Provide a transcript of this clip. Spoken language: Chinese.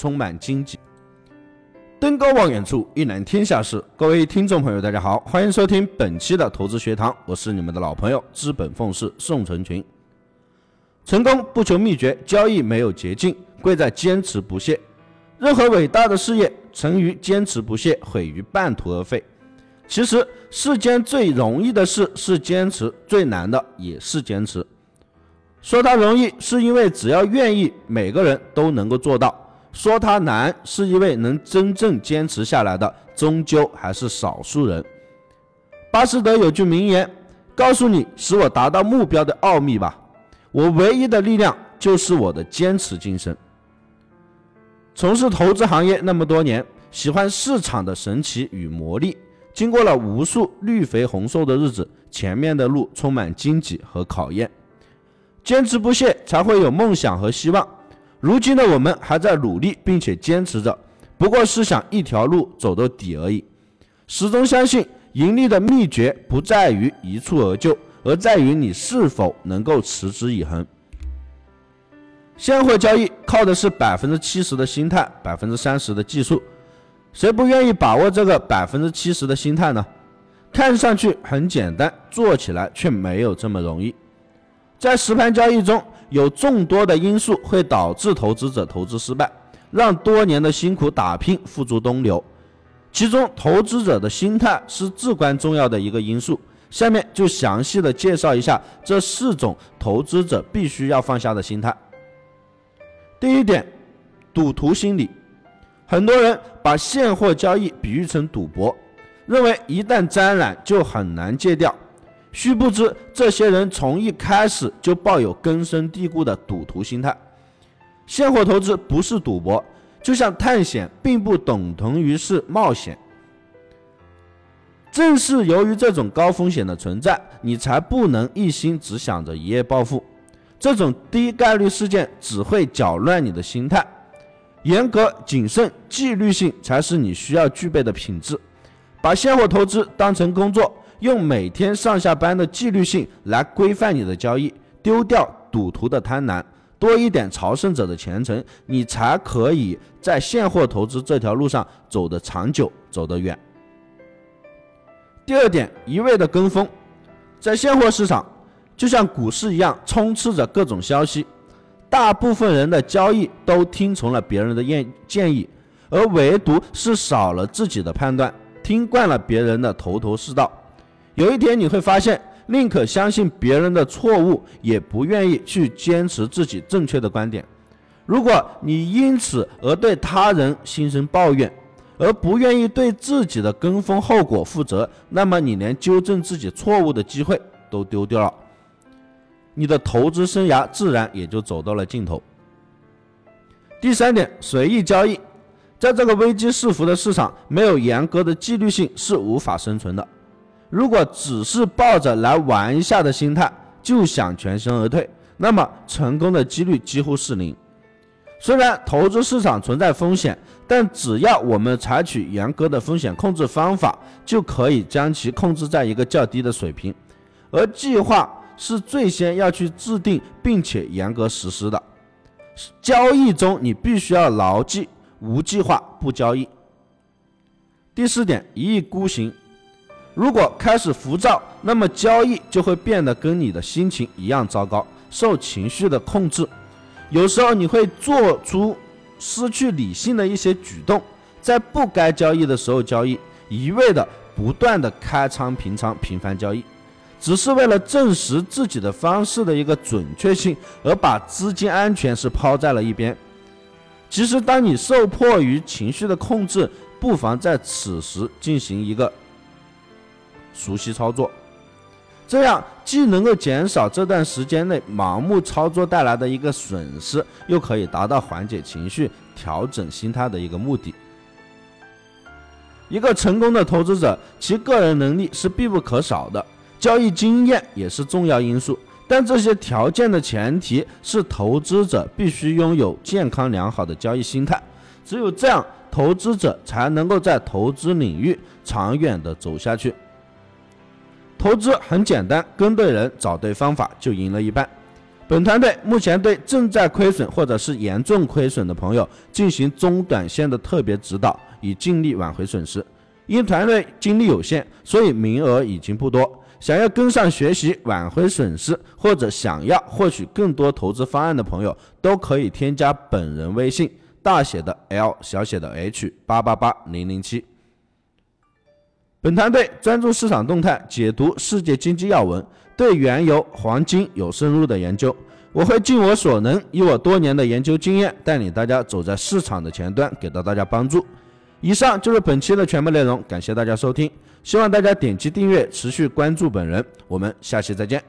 充满荆棘。登高望远处，一览天下事。各位听众朋友，大家好，欢迎收听本期的投资学堂，我是你们的老朋友资本奉仕宋成群。成功不求秘诀，交易没有捷径，贵在坚持不懈。任何伟大的事业，成于坚持不懈，毁于半途而废。其实世间最容易的事是坚持，最难的也是坚持。说它容易，是因为只要愿意，每个人都能够做到；说它难，是因为能真正坚持下来的，终究还是少数人。巴斯德有句名言：“告诉你使我达到目标的奥秘吧，我唯一的力量就是我的坚持精神。”从事投资行业那么多年，喜欢市场的神奇与魔力。经过了无数绿肥红瘦的日子，前面的路充满荆棘和考验，坚持不懈才会有梦想和希望。如今的我们还在努力并且坚持着，不过是想一条路走到底而已。始终相信盈利的秘诀不在于一蹴而就，而在于你是否能够持之以恒。现货交易靠的是百分之七十的心态，百分之三十的技术。谁不愿意把握这个百分之七十的心态呢？看上去很简单，做起来却没有这么容易。在实盘交易中，有众多的因素会导致投资者投资失败，让多年的辛苦打拼付诸东流。其中，投资者的心态是至关重要的一个因素。下面就详细的介绍一下这四种投资者必须要放下的心态。第一点，赌徒心理。很多人把现货交易比喻成赌博，认为一旦沾染就很难戒掉。须不知，这些人从一开始就抱有根深蒂固的赌徒心态。现货投资不是赌博，就像探险并不等同于是冒险。正是由于这种高风险的存在，你才不能一心只想着一夜暴富。这种低概率事件只会搅乱你的心态。严格、谨慎、纪律性才是你需要具备的品质。把现货投资当成工作，用每天上下班的纪律性来规范你的交易，丢掉赌徒的贪婪，多一点朝圣者的虔诚，你才可以在现货投资这条路上走得长久，走得远。第二点，一味的跟风，在现货市场，就像股市一样，充斥着各种消息。大部分人的交易都听从了别人的建建议，而唯独是少了自己的判断，听惯了别人的头头是道。有一天你会发现，宁可相信别人的错误，也不愿意去坚持自己正确的观点。如果你因此而对他人心生抱怨，而不愿意对自己的跟风后果负责，那么你连纠正自己错误的机会都丢掉了。你的投资生涯自然也就走到了尽头。第三点，随意交易，在这个危机四伏的市场，没有严格的纪律性是无法生存的。如果只是抱着来玩一下的心态就想全身而退，那么成功的几率几乎是零。虽然投资市场存在风险，但只要我们采取严格的风险控制方法，就可以将其控制在一个较低的水平，而计划。是最先要去制定并且严格实施的。交易中你必须要牢记：无计划不交易。第四点，一意孤行。如果开始浮躁，那么交易就会变得跟你的心情一样糟糕，受情绪的控制。有时候你会做出失去理性的一些举动，在不该交易的时候交易，一味的不断的开仓平仓，频繁交易。只是为了证实自己的方式的一个准确性，而把资金安全是抛在了一边。其实，当你受迫于情绪的控制，不妨在此时进行一个熟悉操作，这样既能够减少这段时间内盲目操作带来的一个损失，又可以达到缓解情绪、调整心态的一个目的。一个成功的投资者，其个人能力是必不可少的。交易经验也是重要因素，但这些条件的前提是投资者必须拥有健康良好的交易心态。只有这样，投资者才能够在投资领域长远的走下去。投资很简单，跟对人，找对方法就赢了一半。本团队目前对正在亏损或者是严重亏损的朋友进行中短线的特别指导，以尽力挽回损失。因团队精力有限，所以名额已经不多。想要跟上学习挽回损失，或者想要获取更多投资方案的朋友，都可以添加本人微信：大写的 L 小写的 H 八八八零零七。本团队专注市场动态，解读世界经济要闻，对原油、黄金有深入的研究。我会尽我所能，以我多年的研究经验，带领大家走在市场的前端，给到大家帮助。以上就是本期的全部内容，感谢大家收听，希望大家点击订阅，持续关注本人。我们下期再见。